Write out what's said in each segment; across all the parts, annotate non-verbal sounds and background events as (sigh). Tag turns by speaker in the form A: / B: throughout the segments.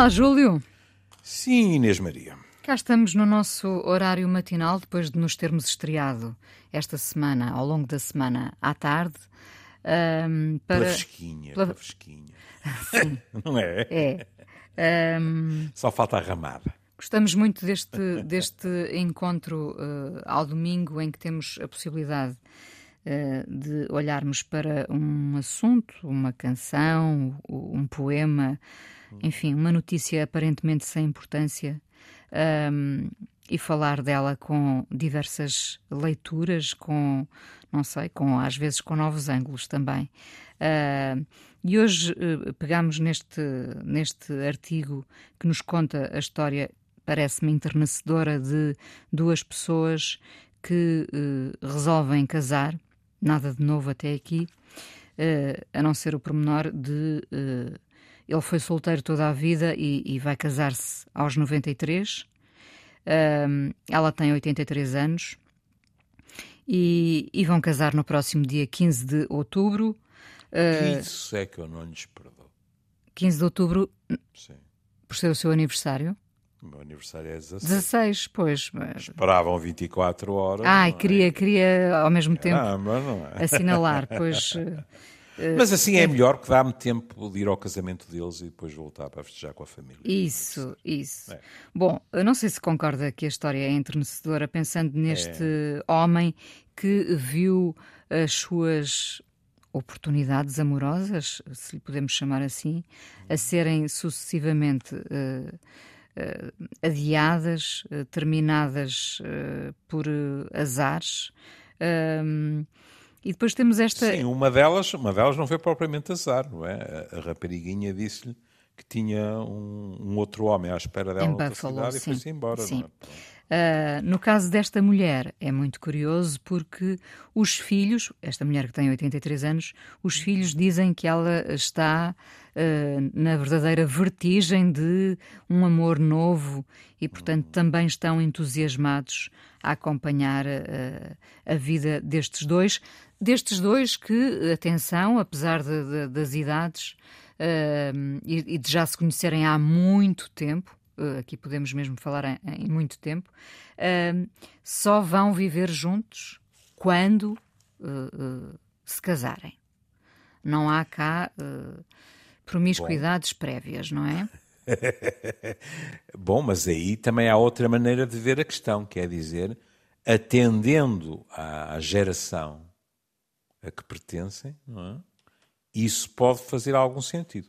A: Olá, Júlio.
B: Sim, Inês Maria.
A: Cá estamos no nosso horário matinal, depois de nos termos estreado esta semana, ao longo da semana, à tarde.
B: Um, para... Pela fresquinha, pela, pela fresquinha. (laughs)
A: Sim. (laughs)
B: Não é?
A: É. Um...
B: Só falta a ramada.
A: Gostamos muito deste, deste encontro uh, ao domingo em que temos a possibilidade uh, de olharmos para um assunto, uma canção, um poema, enfim, uma notícia aparentemente sem importância um, e falar dela com diversas leituras, com, não sei, com às vezes com novos ângulos também. Uh, e hoje uh, pegamos neste, neste artigo que nos conta a história parece-me enternecedora de duas pessoas que uh, resolvem casar, nada de novo até aqui, uh, a não ser o pormenor de ele foi solteiro toda a vida e, e vai casar-se aos 93. ela tem 83 anos e, e, vão casar no próximo dia 15 de outubro.
B: Isso é que eu não lhes perdoo.
A: 15 de outubro,
B: Sim.
A: por ser o seu aniversário?
B: O meu aniversário é 16.
A: 16, pois.
B: Esperavam 24 horas.
A: Ah, queria, é? queria ao mesmo tempo
B: ah, mas não é.
A: assinalar, pois. (laughs)
B: Eh, mas assim é, é melhor que dá-me tempo de ir ao casamento deles e depois voltar para festejar com a família.
A: Isso, isso. É. Bom, eu não sei se concorda que a história é entrenecedora, pensando neste é. homem que viu as suas oportunidades amorosas, se lhe podemos chamar assim, a serem sucessivamente. Uh, uh, adiadas, uh, terminadas por azares. E depois temos esta.
B: Sim, uma delas, uma delas não foi propriamente azar, não é? A, a rapariguinha disse-lhe que tinha um, um, outro homem à espera dela na cidade sim. e foi-se embora.
A: Sim.
B: É?
A: Uh, no caso desta mulher, é muito curioso porque os filhos, esta mulher que tem 83 anos, os filhos dizem que ela está uh, na verdadeira vertigem de um amor novo e, portanto, também estão entusiasmados a acompanhar uh, a vida destes dois. Destes dois que, atenção, apesar de, de, das idades e, e de já se conhecerem há muito tempo, eh, aqui podemos mesmo falar em, em muito tempo, uh, só vão viver juntos quando uh, se casarem. Não há cá promiscuidades Bom. prévias, não é? (laughs)
B: Bom, mas aí também há outra maneira de ver a questão, que é dizer, atendendo à geração a que pertencem, é? isso pode fazer algum sentido.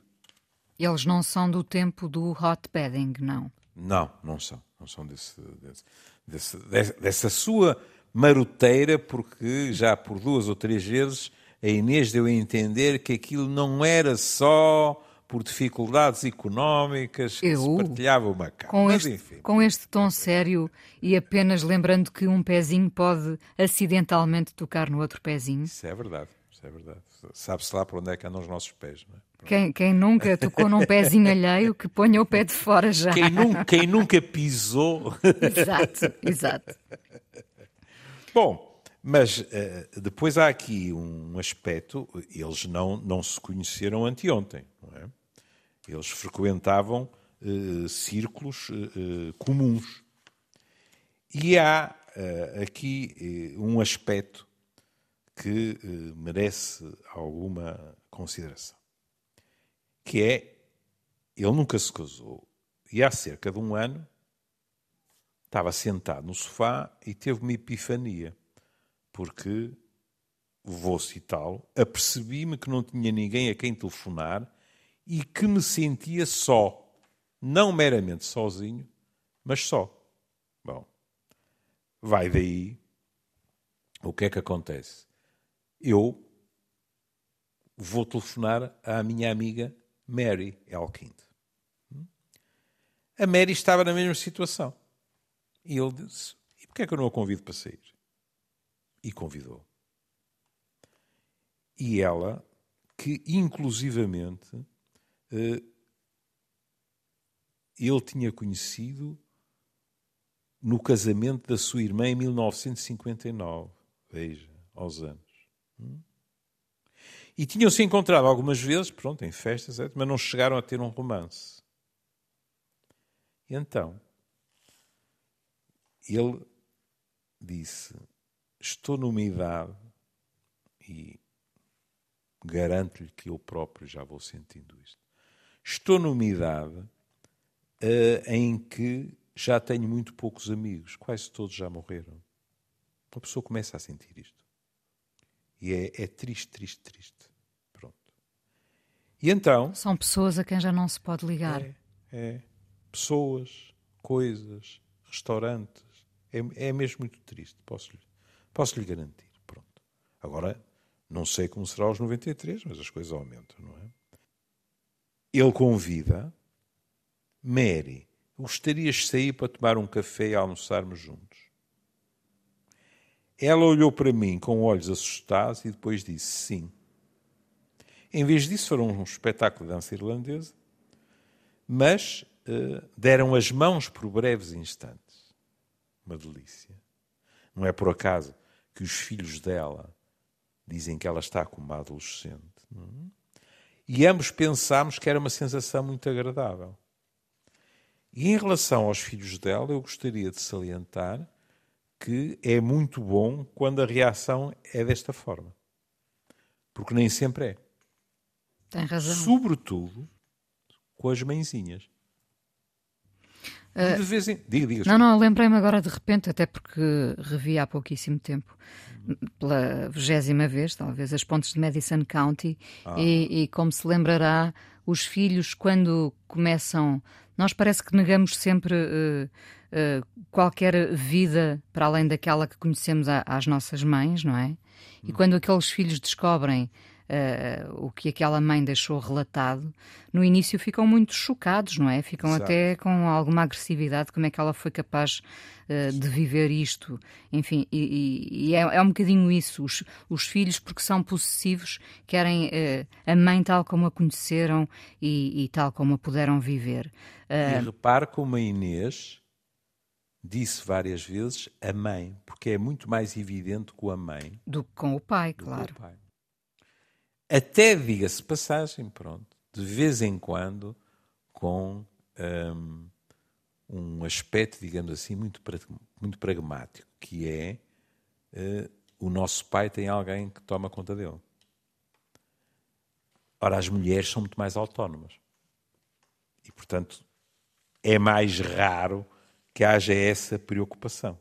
A: Eles não são do tempo do hot bedding, não?
B: Não, não são. Não são desse, desse, desse, dessa sua maroteira, porque já por duas ou três vezes a Inês deu a entender que aquilo não era só por dificuldades económicas que Eu, se partilhava uma cama.
A: Com, Mas, este, com este tom sério e apenas lembrando que um pezinho pode acidentalmente tocar no outro pezinho.
B: Isso é verdade, isso é verdade. Sabe-se lá para onde é que andam os nossos pés, não é?
A: Quem, quem, nunca tocou num pezinho alheio que ponha o pé de fora já.
B: Quem, nunca, quem nunca pisou. (laughs)
A: exato, exato.
B: Bom, mas uh, depois há aqui um aspecto, eles não, não se conheceram anteontem, não é? Eles frequentavam uh, círculos uh, comuns. E há aqui um aspecto que merece alguma consideração que é, ele nunca se casou, e há cerca de um ano estava sentado no sofá e teve uma epifania, porque, vou citá-lo, apercebi-me que não tinha ninguém a quem telefonar e que me sentia só, não meramente sozinho, mas só. Bom, vai daí o que é que acontece? Eu vou telefonar à minha amiga Mary Elkind. A Mary estava na mesma situação. E ele disse: E porquê é que eu não a convido para sair? E convidou. E ela, que inclusivamente ele tinha conhecido no casamento da sua irmã em 1959. Veja, aos anos. Hum? E tinham-se encontrado algumas vezes, pronto, em festas, mas não chegaram a ter um romance. E então, ele disse: Estou numa idade, e garanto-lhe que eu próprio já vou sentindo isto. Estou numa idade uh, em que já tenho muito poucos amigos, quase todos já morreram. Uma pessoa começa a sentir isto. E é, é triste, triste, triste. Pronto. E então.
A: São pessoas a quem já não se pode ligar.
B: É, é. Pessoas, coisas, restaurantes. É, é mesmo muito triste, posso-lhe posso -lhe garantir. Pronto. Agora, não sei como será aos 93, mas as coisas aumentam, não é? Ele convida Mary, gostarias de sair para tomar um café e almoçarmos juntos? Ela olhou para mim com olhos assustados e depois disse sim. Em vez disso, foram um espetáculo de dança irlandesa, mas uh, deram as mãos por breves instantes. Uma delícia. Não é por acaso que os filhos dela dizem que ela está como uma adolescente. É? E ambos pensámos que era uma sensação muito agradável. E em relação aos filhos dela, eu gostaria de salientar que é muito bom quando a reação é desta forma. Porque nem sempre é.
A: Tem razão.
B: Sobretudo com as mãezinhas. Uh, de vez em... diga, diga,
A: não, não, lembrei-me agora de repente, até porque revi há pouquíssimo tempo, pela vigésima vez, talvez, as pontes de Madison County, ah. e, e, como se lembrará, os filhos, quando começam. Nós parece que negamos sempre uh, uh, qualquer vida para além daquela que conhecemos a, às nossas mães, não é? E hum. quando aqueles filhos descobrem uh, o que aquela mãe deixou relatado, no início ficam muito chocados, não é? Ficam Exato. até com alguma agressividade, como é que ela foi capaz uh, de viver isto. Enfim, e, e é, é, um bocadinho isso. Os, os, filhos, porque são possessivos, querem uh, a mãe tal como a conheceram e, e tal como a puderam viver.
B: E repare como a Inês disse várias vezes a mãe, porque é muito mais evidente com a mãe
A: do que com o pai, claro. O pai.
B: Até, diga-se passagem, pronto, de vez em quando, com um, um aspecto, digamos assim, muito, muito pragmático, que é uh, o nosso pai tem alguém que toma conta dele. Ora, as mulheres são muito mais autónomas. E, portanto, é mais raro que haja essa preocupação.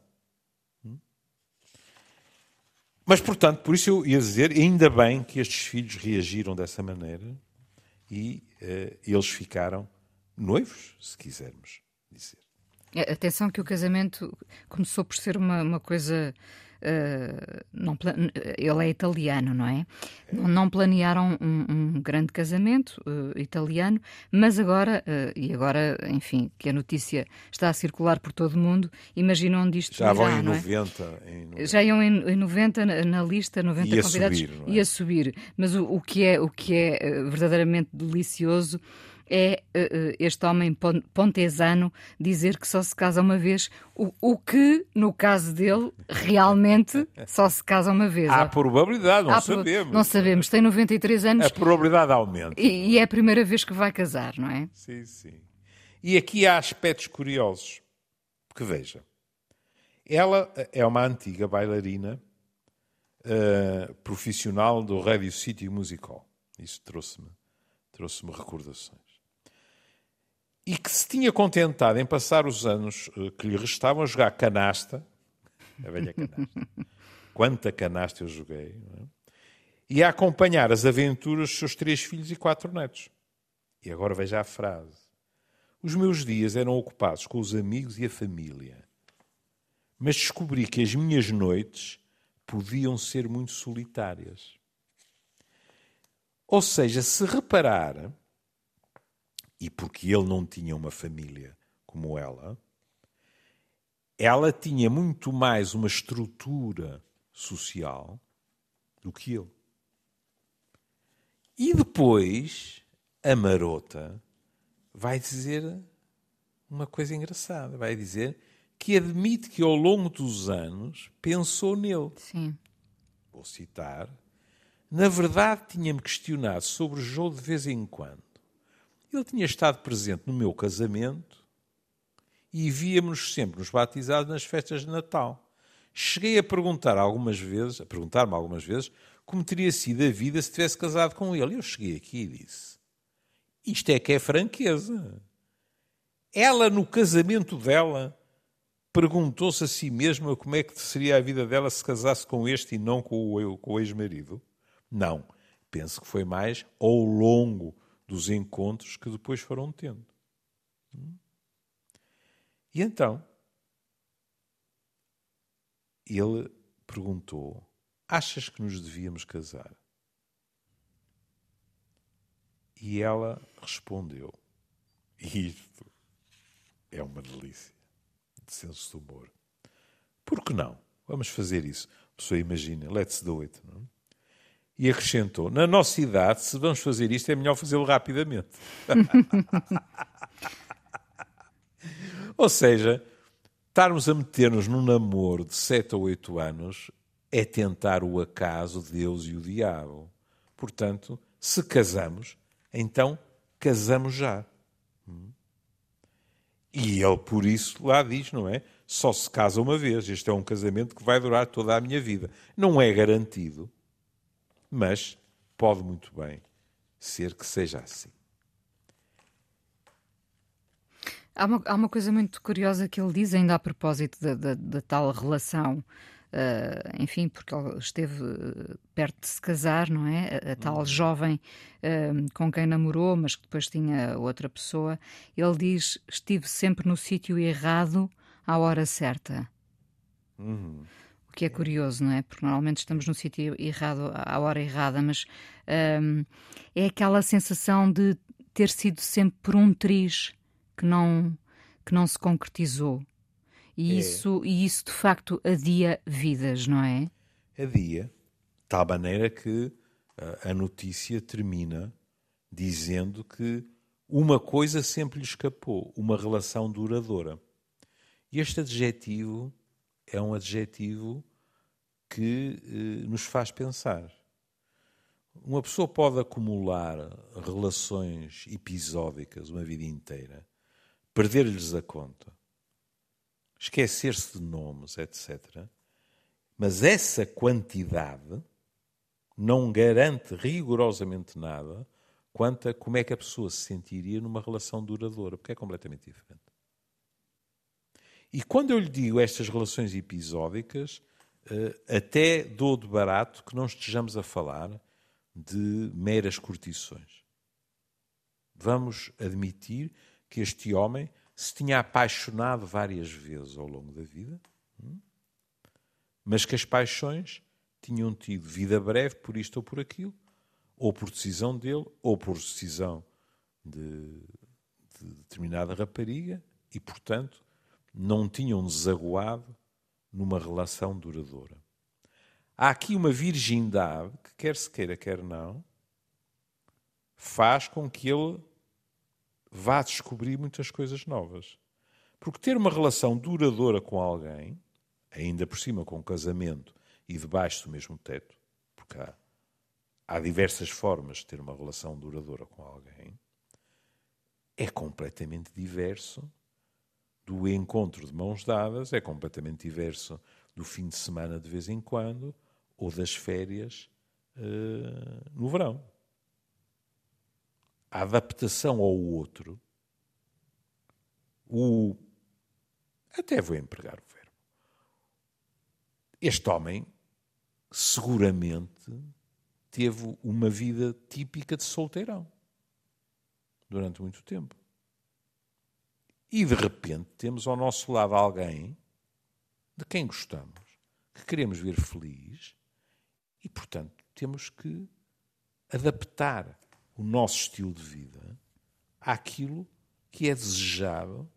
B: Mas, portanto, por isso eu ia dizer, ainda bem que estes filhos reagiram dessa maneira e uh, eles ficaram noivos, se quisermos dizer.
A: Atenção que o casamento começou por ser uma, uma coisa Uh, não, ele é italiano, não é? Não, não planearam um, um, grande casamento uh, italiano, mas agora, uh, e agora, enfim, que a notícia está a circular por todo o mundo, imaginam onde isto
B: Já
A: vão
B: em 90, é? em 90.
A: Já iam em, em 90 na, na, lista, 90 ia convidados,
B: subir, é?
A: ia subir. Mas o, o, que é, o que é verdadeiramente delicioso é uh, este homem pontesano dizer que só se casa uma vez, o, o, que, no caso dele, realmente só se casa uma vez.
B: Há probabilidade, não Há sabemos.
A: Não sabemos, tem 93 anos.
B: A probabilidade aumenta.
A: E, e é a primeira vez que vai casar, não é?
B: Sim, sim. E aqui há aspectos curiosos. Porque veja, ela é uma antiga bailarina uh, profissional do Radio City Musical. Isso trouxe-me trouxe-me recordações e que se tinha contentado em passar os anos eh, que lhe restavam a jogar canasta, a velha canasta, (laughs) quanta canasta eu joguei, é? e a acompanhar as aventuras dos seus três filhos e quatro netos. E agora veja a frase. Os meus dias eram ocupados com os amigos e a família, mas descobri que as minhas noites podiam ser muito solitárias. Ou seja, se reparar, e porque ele não tinha uma família como ela, ela tinha muito mais uma estrutura social do que ele. E depois a marota vai dizer uma coisa engraçada, vai dizer que admite que ao longo dos anos pensou nele.
A: Sim.
B: Vou citar. Na verdade, tinha-me questionado sobre o jogo de vez em quando ele tinha estado presente no meu casamento e víamos sempre nos batizados nas festas de Natal. Cheguei a perguntar algumas vezes, a perguntar-me algumas vezes, como teria sido a vida se tivesse casado com ele. Eu cheguei aqui e disse: Isto é que é franqueza. Ela, no casamento dela, perguntou-se a si mesma como é que seria a vida dela se casasse com este e não com o, com o ex-marido? Não. Penso que foi mais ao longo dos encontros que depois foram tendo. E então, ele perguntou: Achas que nos devíamos casar? E ela respondeu: (laughs) Isto é uma delícia de senso de humor. Por que não? Vamos fazer isso. A pessoa imagina, let's do it. Não? E acrescentou: Na nossa idade, se vamos fazer isto, é melhor fazê-lo rapidamente. (laughs) Ou seja, estarmos a meter-nos num namoro de 7 ou 8 anos é tentar o acaso, Deus e o diabo. Portanto, se casamos, então casamos já. E ele, por isso, lá diz, não é? Só se casa uma vez. Este é um casamento que vai durar toda a minha vida. Não é garantido, mas pode muito bem ser que seja assim.
A: Há uma, há uma coisa muito curiosa que ele diz, ainda a propósito da, da, da tal relação Uh, enfim, porque ele esteve eh, perto de se casar, não é? A, a tal uhum. jovem uh, com quem namorou, mas que depois tinha outra pessoa. Ele diz: Estive sempre no sítio errado à hora certa. Uhum. O que é curioso, não é? Porque normalmente estamos no sítio errado à hora errada, mas uh, é aquela sensação de ter sido sempre por um triz que não, que não se concretizou. E, é. isso, e isso, de facto, adia vidas, não é?
B: Adia. De tal maneira que a notícia termina dizendo que uma coisa sempre lhe escapou, uma relação duradoura. E este adjetivo é um adjetivo que eh, nos faz pensar. Uma pessoa pode acumular relações episódicas uma vida inteira, perder-lhes a conta, esquecer-se de nomes, etc. Mas essa quantidade não garante rigorosamente nada quanto a como é que a pessoa se sentiria numa relação duradoura, porque é completamente diferente. E quando eu lhe digo estas relações episódicas, eh, até dou de barato que não estejamos a falar de meras curtições. Vamos admitir que este homem se tinha apaixonado várias vezes ao longo da vida, hum? mas que as paixões tinham tido vida breve por isto ou por aquilo, ou por decisão dele, ou por decisão de, de determinada rapariga, e, portanto, não tinham desaguado numa relação duradoura. Há aqui uma virgindade que, quer se queira, quer não, faz com que ele vá descobrir muitas coisas novas. Porque ter uma relação duradoura com alguém, ainda por cima com um casamento e debaixo do mesmo teto, porque há, há diversas formas de ter uma relação duradoura com alguém, é completamente diverso do encontro de mãos dadas, é completamente diverso do fim de semana de vez em quando ou das férias uh, no verão a adaptação ao outro, o. Até vou empregar o verbo. Este homem seguramente teve uma vida típica de solteirão durante muito tempo. E de repente temos ao nosso lado alguém de quem gostamos, que queremos ver feliz e, portanto, temos que adaptar o nosso estilo de vida àquilo que é desejado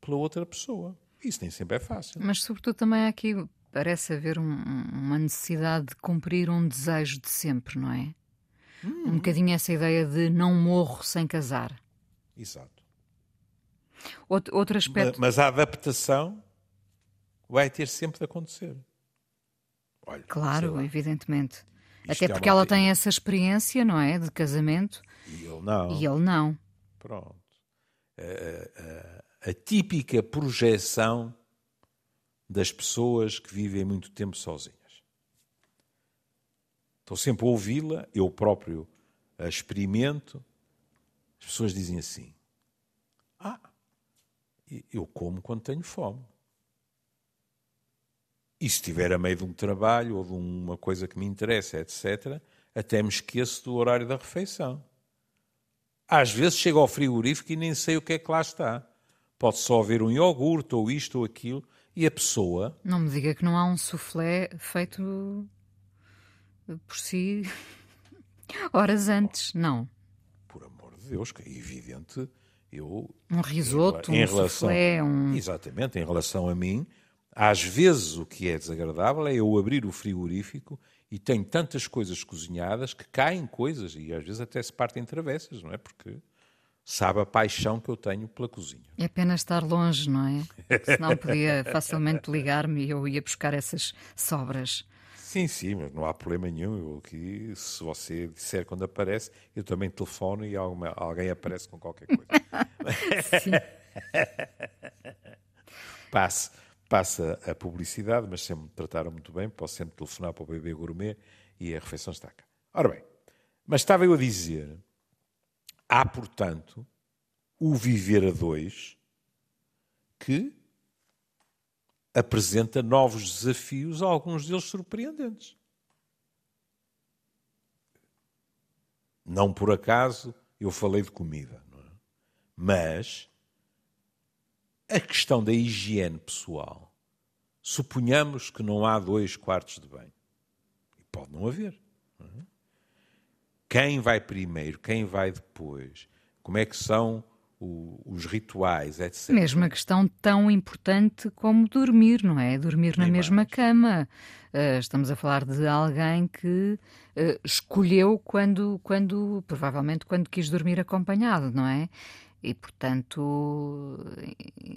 B: pela outra pessoa. Isso nem sempre é fácil.
A: Mas, sobretudo, também aqui parece haver um, uma necessidade de cumprir um desejo de sempre, não é? Hum. Um bocadinho essa ideia de não morro sem casar.
B: Exato.
A: Outro, outro aspecto.
B: Mas, mas a adaptação vai ter sempre de acontecer.
A: Olha, claro, evidentemente. Até é porque ela tem essa experiência, não é? De casamento.
B: E ele não.
A: E ele não.
B: Pronto. A, a, a típica projeção das pessoas que vivem muito tempo sozinhas. Estou sempre a ouvi-la, eu próprio a experimento. As pessoas dizem assim: Ah, eu como quando tenho fome. E se estiver a meio de um trabalho ou de uma coisa que me interessa, etc., até me esqueço do horário da refeição. Às vezes chego ao frigorífico e nem sei o que é que lá está. Pode só haver um iogurte ou isto ou aquilo e a pessoa.
A: Não me diga que não há um soufflé feito por si (laughs) horas antes, não.
B: Por amor de Deus, que é evidente, eu.
A: Um risoto, em, em um relação, soufflé, um.
B: Exatamente, em relação a mim, às vezes o que é desagradável é eu abrir o frigorífico e tenho tantas coisas cozinhadas que caem coisas e às vezes até se partem travessas, não é? Porque sabe a paixão que eu tenho pela cozinha.
A: É pena estar longe, não é? (laughs) Senão podia facilmente ligar-me e eu ia buscar essas sobras.
B: Sim, sim, mas não há problema nenhum. Eu aqui, se você disser quando aparece, eu também telefono e alguma, alguém aparece com qualquer coisa. sim. (laughs) Passe, passa a publicidade, mas sempre me trataram muito bem. Posso sempre telefonar para o bebê gourmet e a refeição está cá. Ora bem, mas estava eu a dizer, há, portanto, o viver a dois que apresenta novos desafios, alguns deles surpreendentes. Não por acaso eu falei de comida, é? mas a questão da higiene pessoal. Suponhamos que não há dois quartos de banho. E pode não haver. É? Quem vai primeiro, quem vai depois? Como é que são o, os rituais, etc.
A: Mesmo a questão tão importante como dormir, não é? Dormir na mesma mais. cama. Uh, estamos a falar de alguém que uh, escolheu quando, quando, provavelmente, quando quis dormir acompanhado, não é? E, portanto,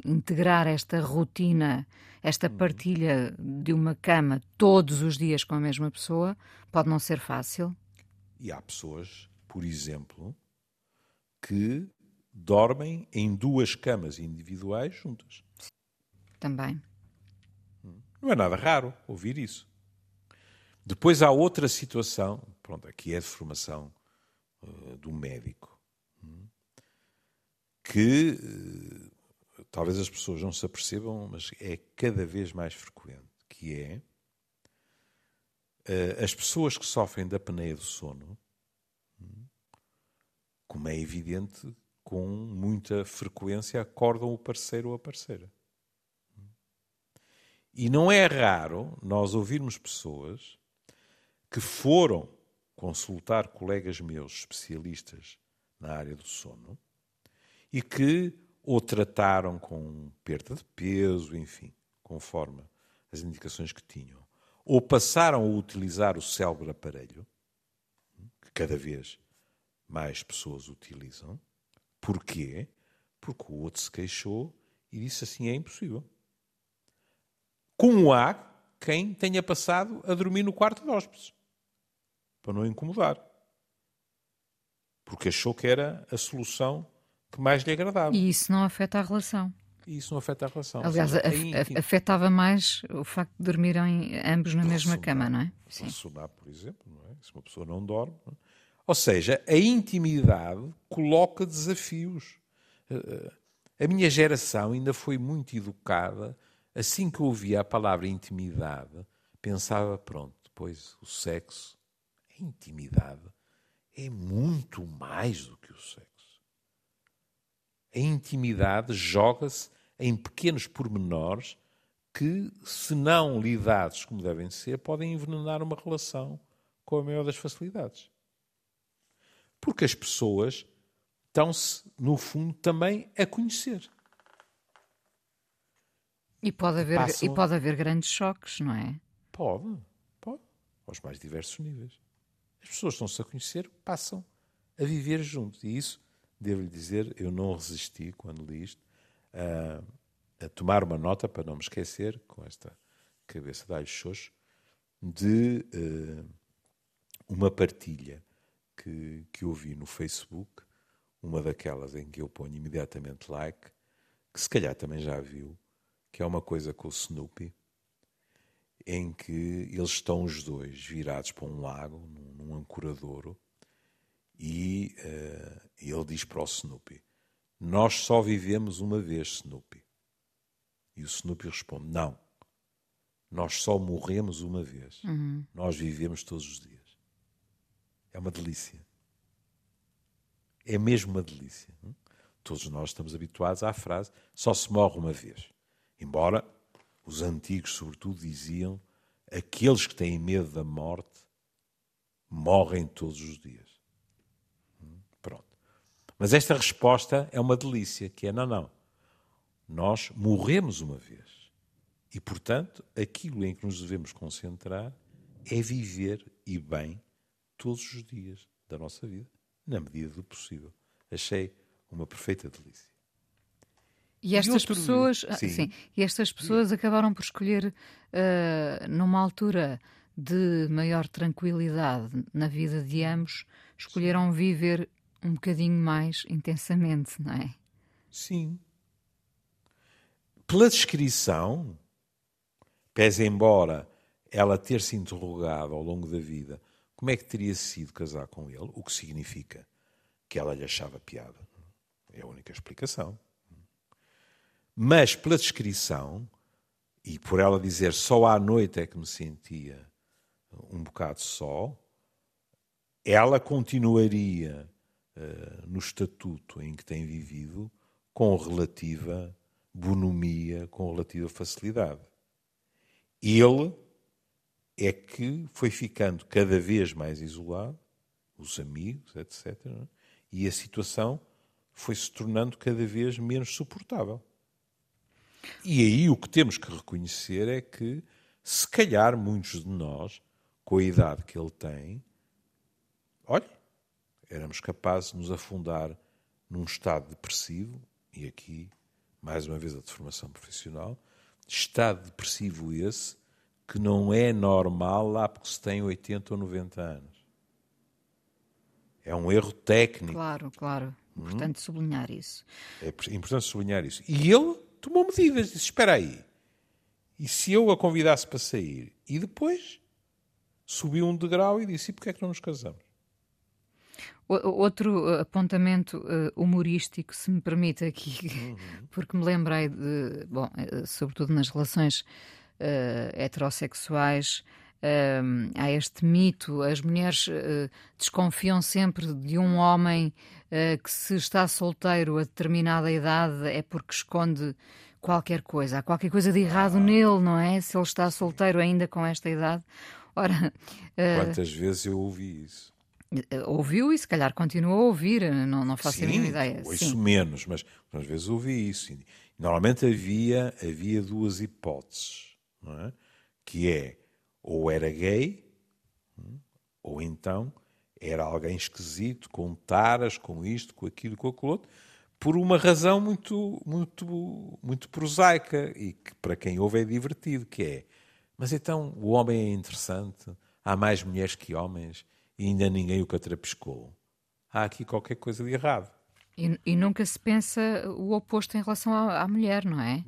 A: integrar esta rotina, esta uhum. partilha de uma cama todos os dias com a mesma pessoa pode não ser fácil.
B: E há pessoas, por exemplo, que dormem em duas camas individuais juntas.
A: Também.
B: Não é nada raro ouvir isso. Depois há outra situação, pronto, aqui é de formação uh, do médico, que uh, talvez as pessoas não se apercebam, mas é cada vez mais frequente, que é uh, as pessoas que sofrem da apneia do sono, como é evidente, com muita frequência acordam o parceiro ou a parceira. E não é raro nós ouvirmos pessoas que foram consultar colegas meus especialistas na área do sono e que ou trataram com perda de peso, enfim, conforme as indicações que tinham, ou passaram a utilizar o célebre aparelho, que cada vez mais pessoas utilizam, Porquê? Porque o outro se queixou e disse assim: é impossível. Como há quem tenha passado a dormir no quarto de hóspedes, para não incomodar. Porque achou que era a solução que mais lhe agradava.
A: E isso não afeta a relação.
B: E isso não afeta a relação.
A: Aliás, seja, afetava mais o facto de dormirem ambos na mesma sonar, cama, não é?
B: Sim. sonar, por exemplo, não é? se uma pessoa não dorme. Não é? Ou seja, a intimidade coloca desafios. Eh, a minha geração ainda foi muito educada. Assim que ouvia a palavra intimidade, pensava: pronto, depois o sexo, a intimidade é muito mais do que o sexo. A intimidade joga-se em pequenos pormenores que, se não lidados como devem ser, podem envenenar uma relação com a maior das facilidades. Porque as pessoas estão-se, no fundo, também a conhecer.
A: E pode haver, Passam... e pode haver grandes choques, não é?
B: Pode, pode, aos mais diversos níveis. As pessoas estão-se a conhecer, passam a viver juntos. E isso, devo-lhe dizer, eu não resisti, quando li isto, a, a, tomar uma nota, para não me esquecer, com esta cabeça de alho xoxo, de uh, uma partilha que, que eu vi no Facebook, uma daquelas em que eu ponho imediatamente like, que se calhar também já viu, que é uma coisa com o Snoopy, em que eles estão os dois virados para um lago, num, num ancoradouro, e uh, ele diz para o Snoopy: Nós só vivemos uma vez, Snoopy. E o Snoopy responde: Não, nós só morremos uma vez. Uhum. Nós vivemos todos os dias. É uma delícia. É mesmo uma delícia. Todos nós estamos habituados à frase: só se morre uma vez. Embora os antigos, sobretudo, diziam: aqueles que têm medo da morte morrem todos os dias. Hum? Pronto. Mas esta resposta é uma delícia, que é não, não. Nós morremos uma vez. E, portanto, aquilo em que nos devemos concentrar é viver e bem todos os dias da nossa vida, na medida do possível. Achei uma perfeita delícia.
A: E estas e pessoas, ah, sim. sim. e estas pessoas sim. acabaram por escolher uh, numa altura de maior tranquilidade na vida de ambos, escolheram viver um bocadinho mais intensamente, não é?
B: Sim. Pela descrição, pese embora ela ter se interrogado ao longo da vida como é que teria sido casar com ele, o que significa que ela lhe achava piada. É a única explicação. Mas pela descrição, e por ela dizer só à noite é que me sentia um bocado só, ela continuaria uh, no estatuto em que tem vivido com relativa bonomia, com relativa facilidade. Ele é que foi ficando cada vez mais isolado, os amigos, etc. É? E a situação foi se tornando cada vez menos suportável. E aí o que temos que reconhecer é que, se calhar, muitos de nós, com a idade que ele tem, olha, éramos capazes de nos afundar num estado depressivo, e aqui, mais uma vez, a deformação profissional, estado depressivo esse que não é normal lá porque se tem 80 ou 90 anos. É um erro técnico.
A: Claro, claro. Hum? Importante hum? sublinhar isso.
B: É importante sublinhar isso. E ele tomou medidas, disse: Espera aí. E se eu a convidasse para sair? E depois subiu um degrau e disse: E porquê é que não nos casamos?
A: Outro apontamento humorístico, se me permite aqui, uhum. (laughs) porque me lembrei de, bom, eh, sobretudo nas relações uh, heterossexuais. Uh, há este mito, as mulheres uh, desconfiam sempre de um homem que, se está solteiro a determinada idade, é porque esconde qualquer coisa. Há qualquer coisa de errado ah. nele, não é? Se ele está solteiro ainda com esta idade. Ora,
B: Quantas vezes eu ouvi isso?
A: Ouviu e se calhar continua a ouvir, não, não faço Sim, a mínima ideia.
B: Ouço Sim. menos, mas às vezes ouvi isso. Normalmente havia, havia duas hipóteses é? que é ou era gay, hum, ou então era alguém esquisito, com taras, com isto, com aquilo, com aquilo outro, por uma razão muito, muito, muito prosaica e que para quem ouve é divertido, que é, mas então o homem é interessante, há mais mulheres que homens e ainda ninguém o catrapiscou. Há aqui qualquer coisa de errado.
A: E, e nunca se pensa o oposto em relação à, à mulher, não é?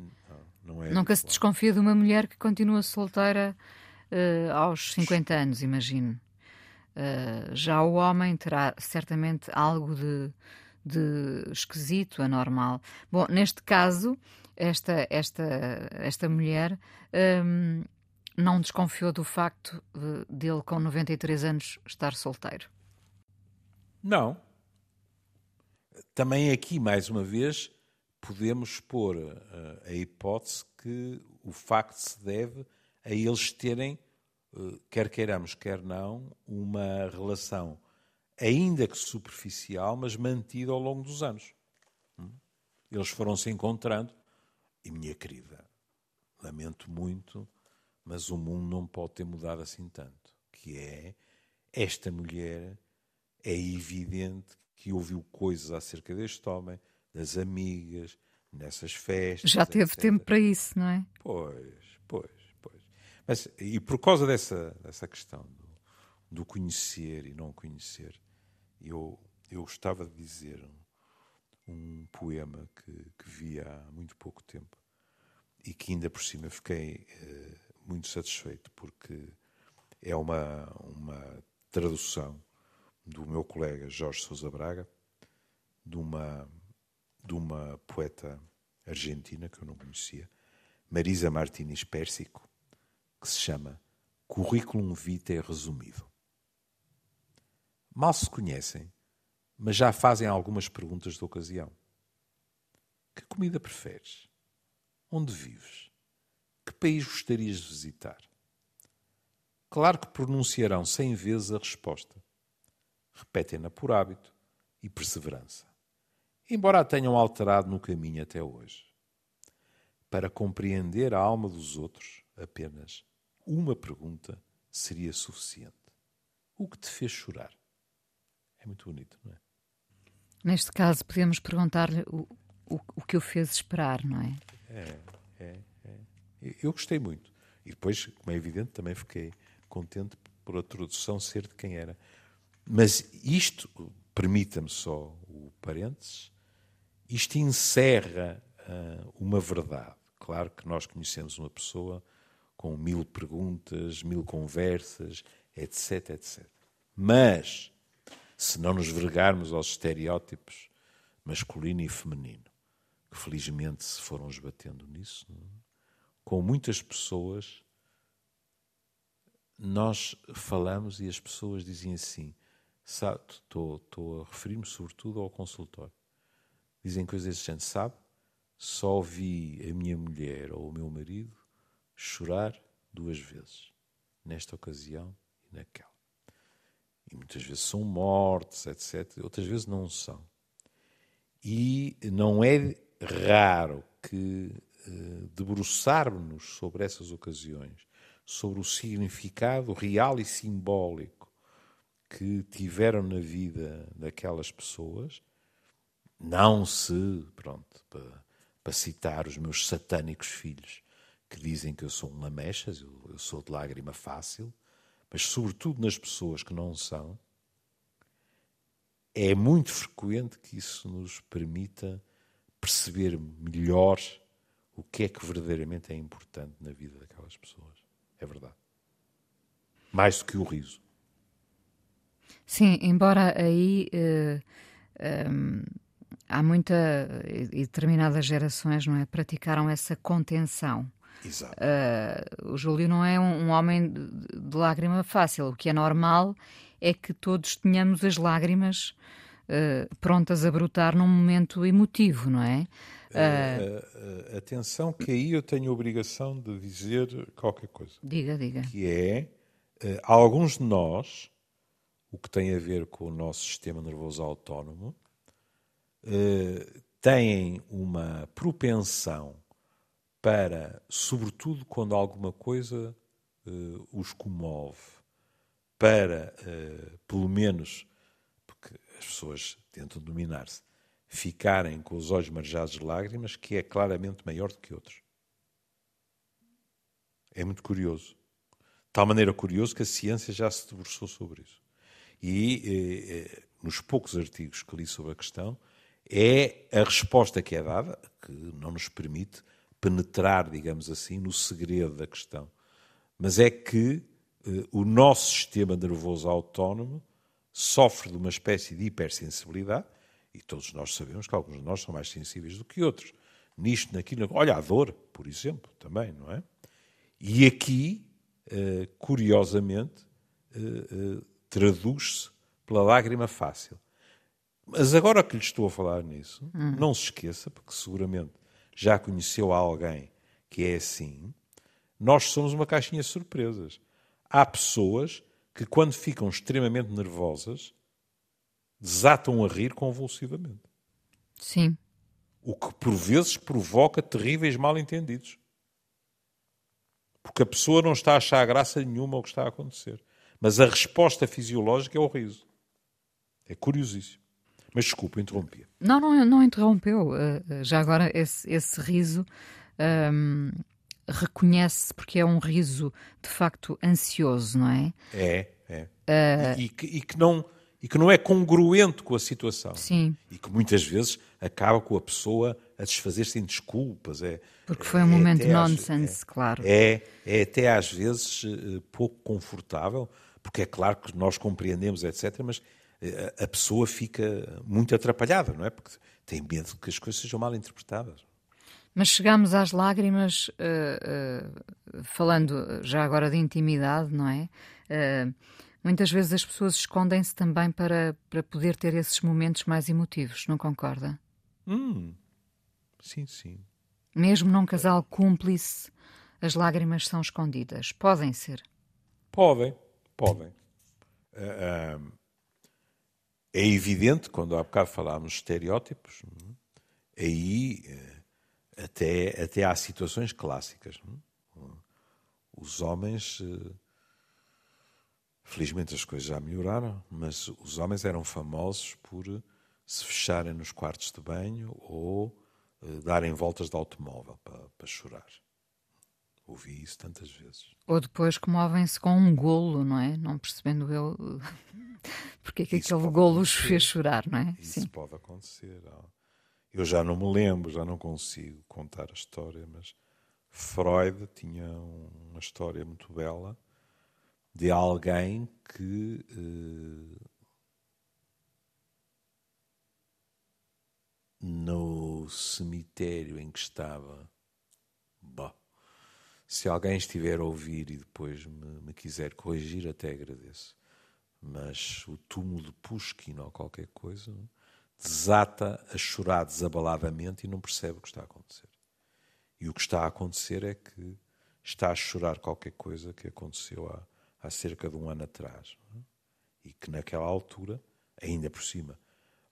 A: Não é Nunca se desconfia de uma mulher que continua solteira uh, aos 50 anos, imagino. Uh, já o homem terá certamente algo de, de esquisito, anormal. Bom, neste caso, esta, esta, esta mulher um, ehm, não desconfiou do facto de, dele, com 93 anos, estar solteiro.
B: Não. Também aqui, mais uma vez, podemos pôr uh, a hipótese que o facto se deve a eles terem, uh, quer queiramos, quer não, uma relação, ainda que superficial, mas mantida ao longo dos anos. Hum? Eles foram se encontrando, e minha querida, lamento muito, mas o mundo não pode ter mudado assim tanto. Que é esta mulher é evidente que ouviu coisas acerca deste homem, das amigas, nessas festas.
A: Já teve etc. tempo para isso, não é?
B: Pois, pois, pois. Mas, e por causa dessa, dessa questão do, do conhecer e não conhecer, eu, eu gostava de dizer um poema que, que vi há muito pouco tempo e que ainda por cima fiquei uh, muito satisfeito porque é uma, uma tradução do meu colega Jorge Sousa Braga, de uma, de uma poeta argentina que eu não conhecia, Marisa Martínez Pérsico, que se chama Curriculum Vitae Resumido. Mal se conhecem, mas já fazem algumas perguntas de ocasião. Que comida preferes? Onde vives? Que país gostarias de visitar? Claro que pronunciarão cem vezes a resposta. Repetem-na por hábito e perseverança, embora a tenham alterado no caminho até hoje. Para compreender a alma dos outros, apenas uma pergunta seria suficiente. O que te fez chorar? É muito bonito, não é?
A: Neste caso, podemos perguntar-lhe o, o, o, que o fez esperar, não é?
B: É, é, é. Eu gostei muito. E depois, como é evidente, também fiquei contente por a tradução ser de quem era. Mas isto, permita-me só o parênteses, isto encerra uh, uma verdade. Claro que nós conhecemos uma pessoa com mil perguntas, mil conversas, etc, etc. Mas, se não nos vergarmos aos estereótipos masculino e feminino, que felizmente se foram esbatendo nisso? É? com muitas pessoas nós falamos e as pessoas dizem assim, estou a referir-me sobretudo ao consultório, dizem coisas desse género, sabe, só vi a minha mulher ou o meu marido chorar duas vezes, nesta ocasião e naquela. E muitas vezes são mortos, etc. Outras vezes não são. E não é raro que uh, debruçarmos sobre essas ocasiões sobre o significado real e simbólico que tiveram na vida daquelas pessoas, não se, pronto, para, para citar os meus satânicos filhos, que dizem que eu sou um lamechas, eu, eu sou de lágrima fácil, mas sobretudo nas pessoas que não são, é muito frequente que isso nos permita perceber melhor o que é que verdadeiramente é importante na vida daquelas pessoas. É verdade. Mais do que o riso.
A: Sim, embora aí uh, eh, um, há muita e determinadas gerações não é praticaram essa contenção.
B: Exato.
A: Uh, o Júlio não é um, um homem de, de, lágrima fácil. O que é normal é que todos tenhamos as lágrimas uh, prontas a brotar num momento emotivo, não é?
B: Uh, atenção, que aí eu tenho a obrigação de dizer qualquer coisa.
A: Diga, diga.
B: Que é, alguns de nós, o que tem a ver com o nosso sistema nervoso autónomo, têm uma propensão para, sobretudo quando alguma coisa os comove, para, pelo menos, porque as pessoas tentam dominar-se, ficarem com os olhos marejados de lágrimas, que é claramente maior do que outros. É muito curioso. De tal maneira curioso que a ciência já se debruçou sobre isso. E eh, eh, nos poucos artigos que li sobre a questão, é a resposta que é dada, que não nos permite penetrar, digamos assim, no segredo da questão. Mas é que eh, o nosso sistema nervoso autónomo sofre de uma espécie de hipersensibilidade, e todos nós sabemos que alguns de nós são mais sensíveis do que outros. Nisto, naquilo. Olha, a dor, por exemplo, também, não é? E aqui, eh, curiosamente, eh, eh, traduz-se pela lágrima fácil. Mas agora que lhe estou a falar nisso, hum. não se esqueça, porque seguramente já conheceu alguém que é assim, nós somos uma caixinha de surpresas. Há pessoas que, quando ficam extremamente nervosas, desatam a rir convulsivamente.
A: Sim.
B: O que por vezes provoca terríveis mal-entendidos. Porque a pessoa não está a achar graça nenhuma ao que está a acontecer. Mas a resposta fisiológica é o riso. É curiosíssimo. Mas desculpa, interrompi.
A: Não, não, não interrompeu. Uh, já agora, esse, esse riso um, reconhece, porque é um riso de facto ansioso, não é?
B: É, é. Uh... E, e, que, e que não e que não é congruente com a situação.
A: Sim.
B: E que muitas vezes acaba com a pessoa a desfazer-se em desculpas. É,
A: Porque foi um é momento nonsense,
B: é,
A: claro.
B: É, é até às vezes eh, pouco confortável, porque é claro que nós compreendemos, etc., mas a pessoa fica muito atrapalhada, não é? Porque tem medo que as coisas sejam mal interpretadas.
A: Mas chegamos às lágrimas, uh, uh, falando já agora de intimidade, não é? Uh, muitas vezes as pessoas escondem-se também para, para poder ter esses momentos mais emotivos, não concorda?
B: Hum, sim, sim.
A: Mesmo num casal cúmplice, as lágrimas são escondidas. Podem ser.
B: Podem, podem. É evidente, quando há bocado falámos de estereótipos, hum, aí até, até há situações clássicas. Os homens. Eh, felizmente as coisas já melhoraram, mas os homens eram famosos por se fecharem nos quartos de banho ou uh, darem voltas de automóvel para, para chorar. Ouvi isso tantas vezes.
A: Ou depois comovem-se com um golo, não é? Não percebendo eu (laughs) porque é que isso aquele golo os fez chorar, não é?
B: Isso Sim. pode acontecer. Eu já não me lembro, já não consigo contar a história, mas Freud tinha uma história muito bela de alguém que eh, no cemitério em que estava. Bah, se alguém estiver a ouvir e depois me, me, quiser corrigir, até agradeço. Mas o túmulo de Pushkin ou qualquer coisa desata a chorar desabaladamente e não percebe o que está a acontecer. E o que está a acontecer é que está a chorar qualquer coisa que aconteceu há, há cerca de um ano atrás. É? E que naquela altura, ainda por cima,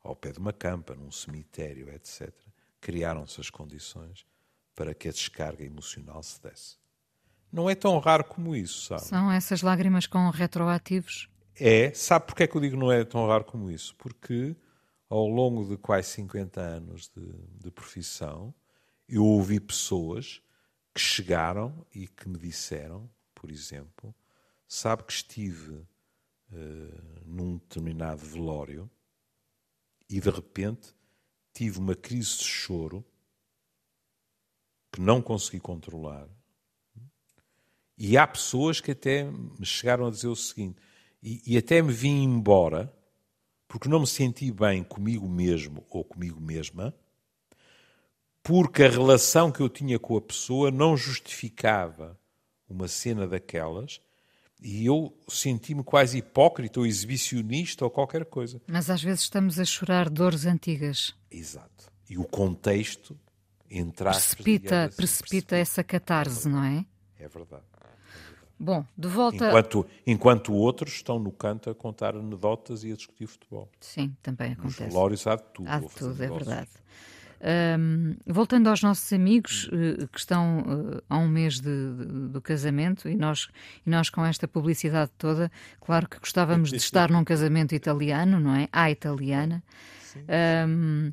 B: ao pé de uma campa, num cemitério, etc., criaram-se as condições para que a descarga emocional se desse. Não é tão raro como isso, sabe?
A: São essas lágrimas com retroativos?
B: É. Sabe porquê é que eu digo não é tão raro como isso? Porque ao longo de quase 50 anos de, de profissão, eu ouvi pessoas que chegaram e que me disseram, por exemplo, sabe que estive uh, num determinado velório e de repente tive uma crise de choro que não consegui controlar. E há pessoas que até me chegaram a dizer o seguinte, e, e até me vim embora porque não me senti bem comigo mesmo ou comigo mesma, porque a relação que eu tinha com a pessoa não justificava uma cena daquelas e eu senti-me quase hipócrita ou exibicionista ou qualquer coisa.
A: Mas às vezes estamos a chorar dores antigas.
B: Exato. E o contexto entra
A: precipita, assim, precipita essa catarse, não é?
B: É verdade.
A: Bom, de volta.
B: Enquanto, enquanto outros estão no canto a contar anedotas e a discutir futebol.
A: Sim, também acontece.
B: Nos velórios há de tudo.
A: Há de tudo, é verdade. Um, voltando aos nossos amigos uh, que estão uh, a um mês de, de, do casamento e nós, e nós com esta publicidade toda, claro que gostávamos de (laughs) estar num casamento italiano, não é? À italiana. Um,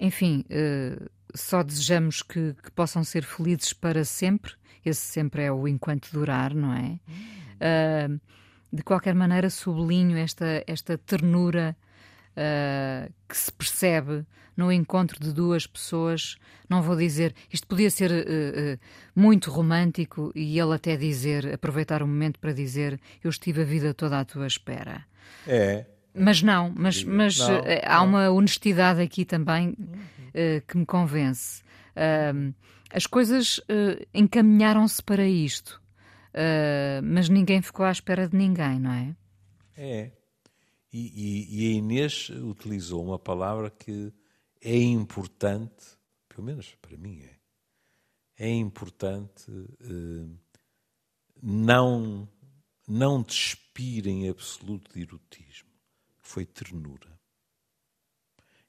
A: enfim, uh, só desejamos que, que possam ser felizes para sempre esse sempre é o enquanto durar, não é? Uh, de qualquer maneira, sublinho esta, esta ternura uh, que se percebe no encontro de duas pessoas. Não vou dizer, isto podia ser uh, muito romântico e ele até dizer, aproveitar o momento para dizer: Eu estive a vida toda à tua espera.
B: É.
A: Mas não, mas, mas não, há não. uma honestidade aqui também que me convence. Uh, as coisas uh, encaminharam-se para isto, uh, mas ninguém ficou à espera de ninguém, não é?
B: É. E, e, e, a Inês utilizou uma palavra que é importante, pelo menos para mim é, é importante uh, não, não despir em absoluto de erotismo. Foi ternura.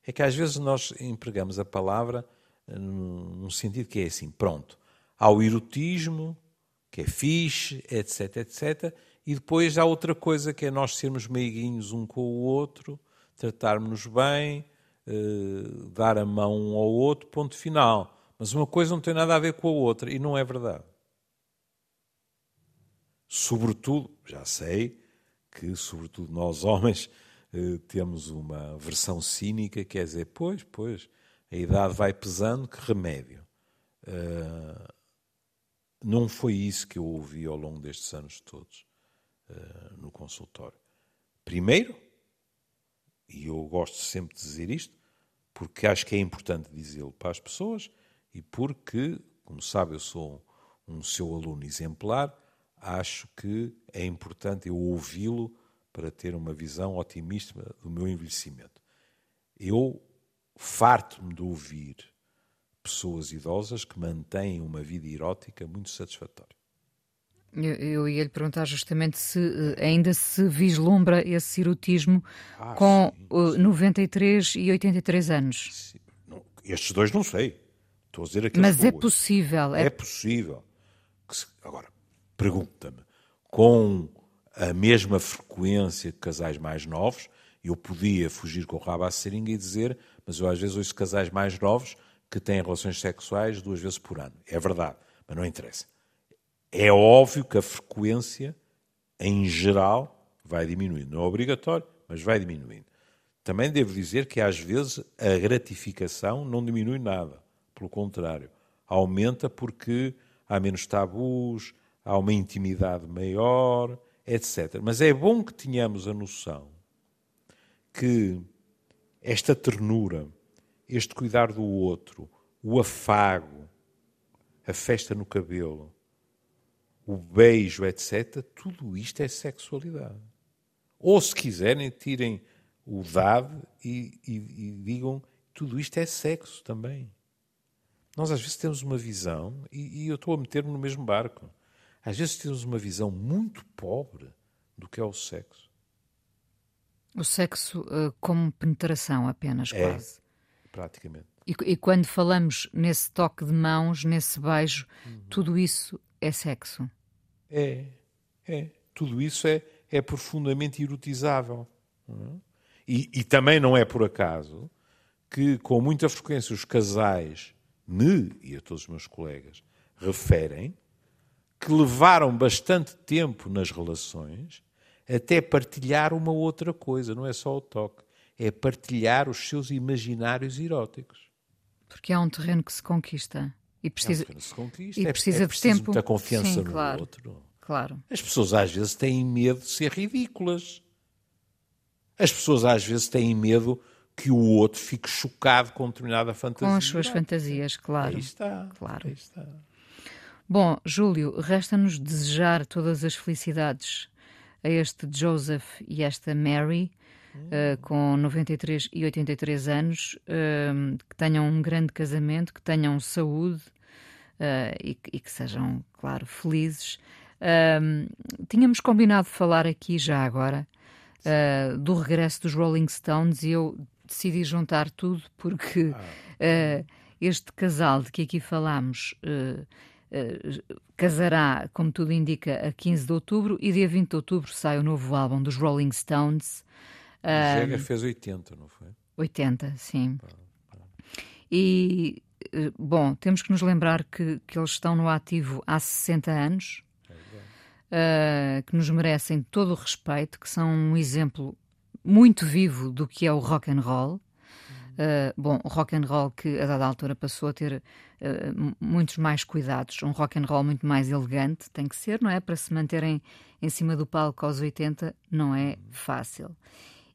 B: É que às vezes nós empregamos a palavra num sentido que é assim, pronto, há o erotismo, que é fixe, etc, etc, e depois há outra coisa que é nós sermos meiguinhos um com o outro, tratarmos-nos bem, uh, dar a mão um ao outro, ponto final. Mas uma coisa não tem nada a ver com a outra, e não é verdade. Sobretudo, já sei que, sobretudo nós (laughs) homens, temos uma versão cínica, que é dizer, pois, pois, a idade vai pesando, que remédio? Uh, não foi isso que eu ouvi ao longo destes anos todos uh, no consultório. Primeiro, e eu gosto sempre de dizer isto, porque acho que é importante dizê-lo para as pessoas e porque, como sabe, eu sou um seu aluno exemplar, acho que é importante eu ouvi-lo para ter uma visão otimista do meu envelhecimento. Eu farto-me de ouvir pessoas idosas que mantêm uma vida erótica muito satisfatória.
A: Eu, eu ia lhe perguntar justamente se eh, ainda se vislumbra esse erotismo ah, com sim, sim. 93 e 83 anos.
B: Estes dois não sei. Estou a dizer aqueles
A: Mas é possível.
B: É, é possível. Se, agora, pergunta-me, com a mesma frequência que casais mais novos, eu podia fugir com o rabo à seringa e dizer, mas eu às vezes ouço casais mais novos que têm relações sexuais duas vezes por ano. É verdade, mas não interessa. É óbvio que a frequência, em geral, vai diminuindo. Não é obrigatório, mas vai diminuindo. Também devo dizer que às vezes a gratificação não diminui nada. Pelo contrário, aumenta porque há menos tabus, há uma intimidade maior, etc. Mas é bom que tenhamos a noção que esta ternura, este cuidar do outro, o afago, a festa no cabelo, o beijo, etc., tudo isto é sexualidade. Ou, se quiserem, tirem o dado e, e, e digam tudo isto é sexo também. Nós às vezes temos uma visão, e, e eu estou a meter-me no mesmo barco, às vezes temos uma visão muito pobre do que é o sexo.
A: O sexo uh, como penetração apenas,
B: é,
A: quase.
B: Praticamente.
A: E, e, quando falamos nesse toque de mãos, nesse beijo, uhum. tudo isso é sexo.
B: É, é. Tudo isso é, é profundamente erotizável. Uhum. E, e também não é por acaso que, com muita frequência, os casais me e a todos os meus colegas referem que levaram bastante tempo nas relações até partilhar uma outra coisa, não é só o toque, é partilhar os seus imaginários eróticos.
A: Porque é um terreno que se conquista. E precisa,
B: é um se conquista, e é, precisa é de tempo. muita confiança Sim,
A: no claro, outro. Claro.
B: As pessoas às vezes têm medo de ser ridículas. As pessoas às vezes têm medo que o outro fique chocado com determinada fantasia.
A: Com as suas fantasias, claro.
B: Aí está.
A: Claro.
B: Aí está.
A: Bom, Júlio, resta-nos desejar todas as felicidades a este Joseph e esta Mary, uh, com 93 e 83 anos, uh, que tenham um grande casamento, que tenham saúde uh, e, e, que sejam, claro, felizes. tínhamos combinado falar aqui já agora do regresso dos Rolling Stones e eu decidi juntar tudo porque ah. este casal de que aqui falámos eh, casará, como tudo indica, a 15 de outubro e dia 20 de outubro sai o novo álbum dos Rolling Stones.
B: O Jagger fez 80, não foi?
A: 80, sim. E, eh, bom, temos que nos lembrar que, que eles estão no ativo há 60 anos, uh, que nos merecem todo o respeito, que são um exemplo muito vivo do que é o rock and roll. Uh, bom, rock and roll que a dada altura passou a ter uh, muitos mais cuidados, um rock and roll muito mais elegante, tem que ser, não é? Para se manterem em cima do palco aos 80 não é fácil.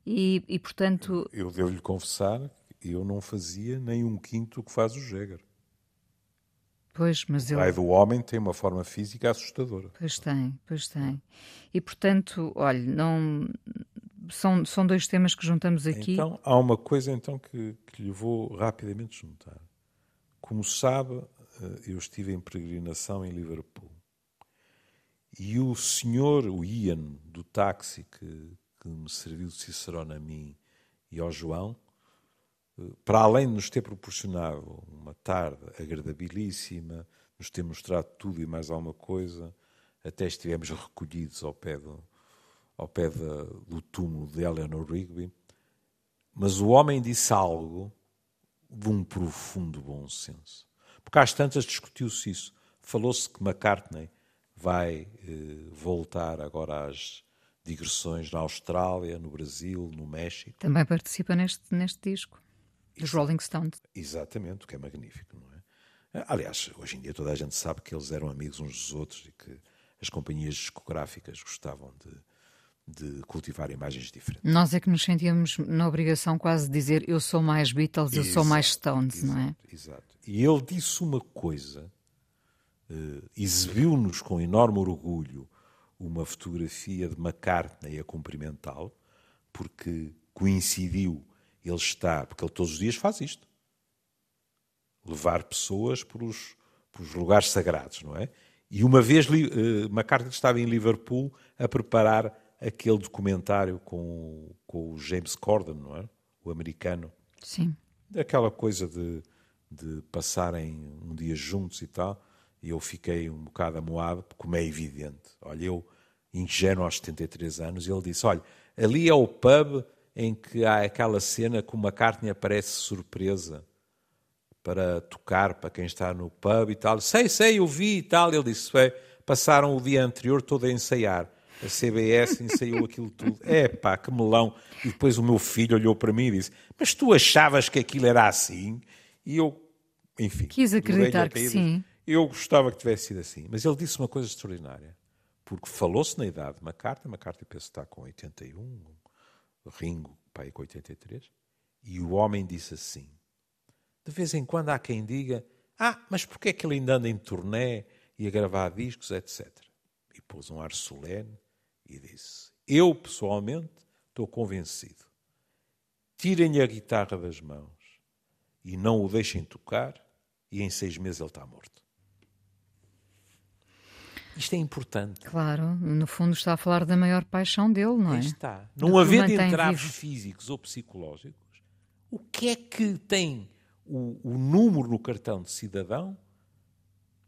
A: E, e portanto.
B: Eu, eu devo-lhe confessar que eu não fazia nem um quinto do que faz o Jäger.
A: Pois, mas
B: o pai do homem tem uma forma física assustadora.
A: Pois tem, pois tem. E portanto, olha, não são, são dois temas que juntamos aqui.
B: Então, há uma coisa então que, que lhe vou rapidamente juntar. Como sabe, eh, eu estive em peregrinação em Liverpool. E o senhor, o Ian, do táxi que, que me serviu de Cicerone a mim e ao João, eh, para além de nos ter proporcionado uma tarde agradabilíssima, nos ter mostrado tudo e mais alguma coisa, até estivemos recolhidos ao pé do, ao pé da, do túmulo de Eleanor Rigby, mas o homem disse algo de um profundo bom senso. Porque às tantas discutiu-se isso. Falou-se que McCartney vai eh, voltar agora às digressões na Austrália, no Brasil, no México.
A: Também participa neste, neste disco. Os Rolling Stones.
B: Exatamente, o que é magnífico, não é? Aliás, hoje em dia toda a gente sabe que eles eram amigos uns dos outros e que as companhias discográficas gostavam de, de cultivar imagens diferentes.
A: Nós é que nos sentíamos na obrigação quase de dizer eu sou mais Beatles, eu sou mais Stones,
B: exato,
A: não é?
B: Exato. E ele disse uma coisa, uh, exibiu-nos com enorme orgulho uma fotografia de McCartney a cumprimentá-lo, porque coincidiu, ele está, porque ele todos os dias faz isto. Levar pessoas para os, para os lugares sagrados, não é? E uma vez uh, McCartney estava em Liverpool a preparar aquele documentário com, com o James Corden, não é? O americano.
A: Sim.
B: Aquela coisa de, de passarem um dia juntos e tal. E eu fiquei um bocado amoado, como é evidente. Olha, eu, ingênuo aos 73 anos, e ele disse: Olha, ali é o pub em que há aquela cena que o McCartney aparece surpresa para tocar para quem está no pub e tal. Sei, sei, eu vi e tal. Ele disse: passaram o dia anterior todo a ensaiar. A CBS ensaiou aquilo tudo. É pá, que melão. E depois o meu filho olhou para mim e disse: Mas tu achavas que aquilo era assim? E eu, enfim.
A: Quis acreditar que sim.
B: Eu gostava que tivesse sido assim. Mas ele disse uma coisa extraordinária. Porque falou-se na idade de McCarthy. McCarthy penso que está com 81, Ringo, pai, com 83. E o homem disse assim: De vez em quando há quem diga: Ah, mas porquê é que ele ainda anda em turnê e a gravar discos, etc. E pôs um ar solene e disse: Eu, pessoalmente, estou convencido. Tirem-lhe a guitarra das mãos e não o deixem tocar, e em seis meses ele está morto. Isto é importante.
A: Claro, no fundo está a falar da maior paixão dele, não é?
B: Aí está. Não havendo entraves vivo. físicos ou psicológicos, o que é que tem o, o número no cartão de cidadão?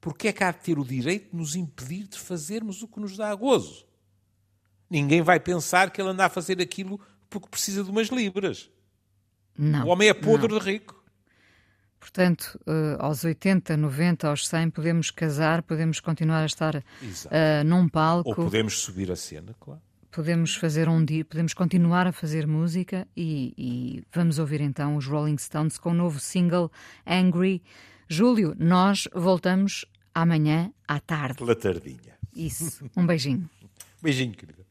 B: Porque é que há de ter o direito de nos impedir de fazermos o que nos dá gozo? Ninguém vai pensar que ele anda a fazer aquilo porque precisa de umas libras.
A: Não.
B: O homem é podre não. de rico.
A: Portanto, uh, aos 80, 90, aos 100, podemos casar, podemos continuar a estar uh, num palco.
B: Ou podemos subir a cena, claro.
A: Podemos fazer um dia, podemos continuar a fazer música e, e vamos ouvir então os Rolling Stones com o novo single Angry. Júlio, nós voltamos amanhã à tarde.
B: Pela tardinha.
A: Isso. Um beijinho. (laughs)
B: beijinho, querida.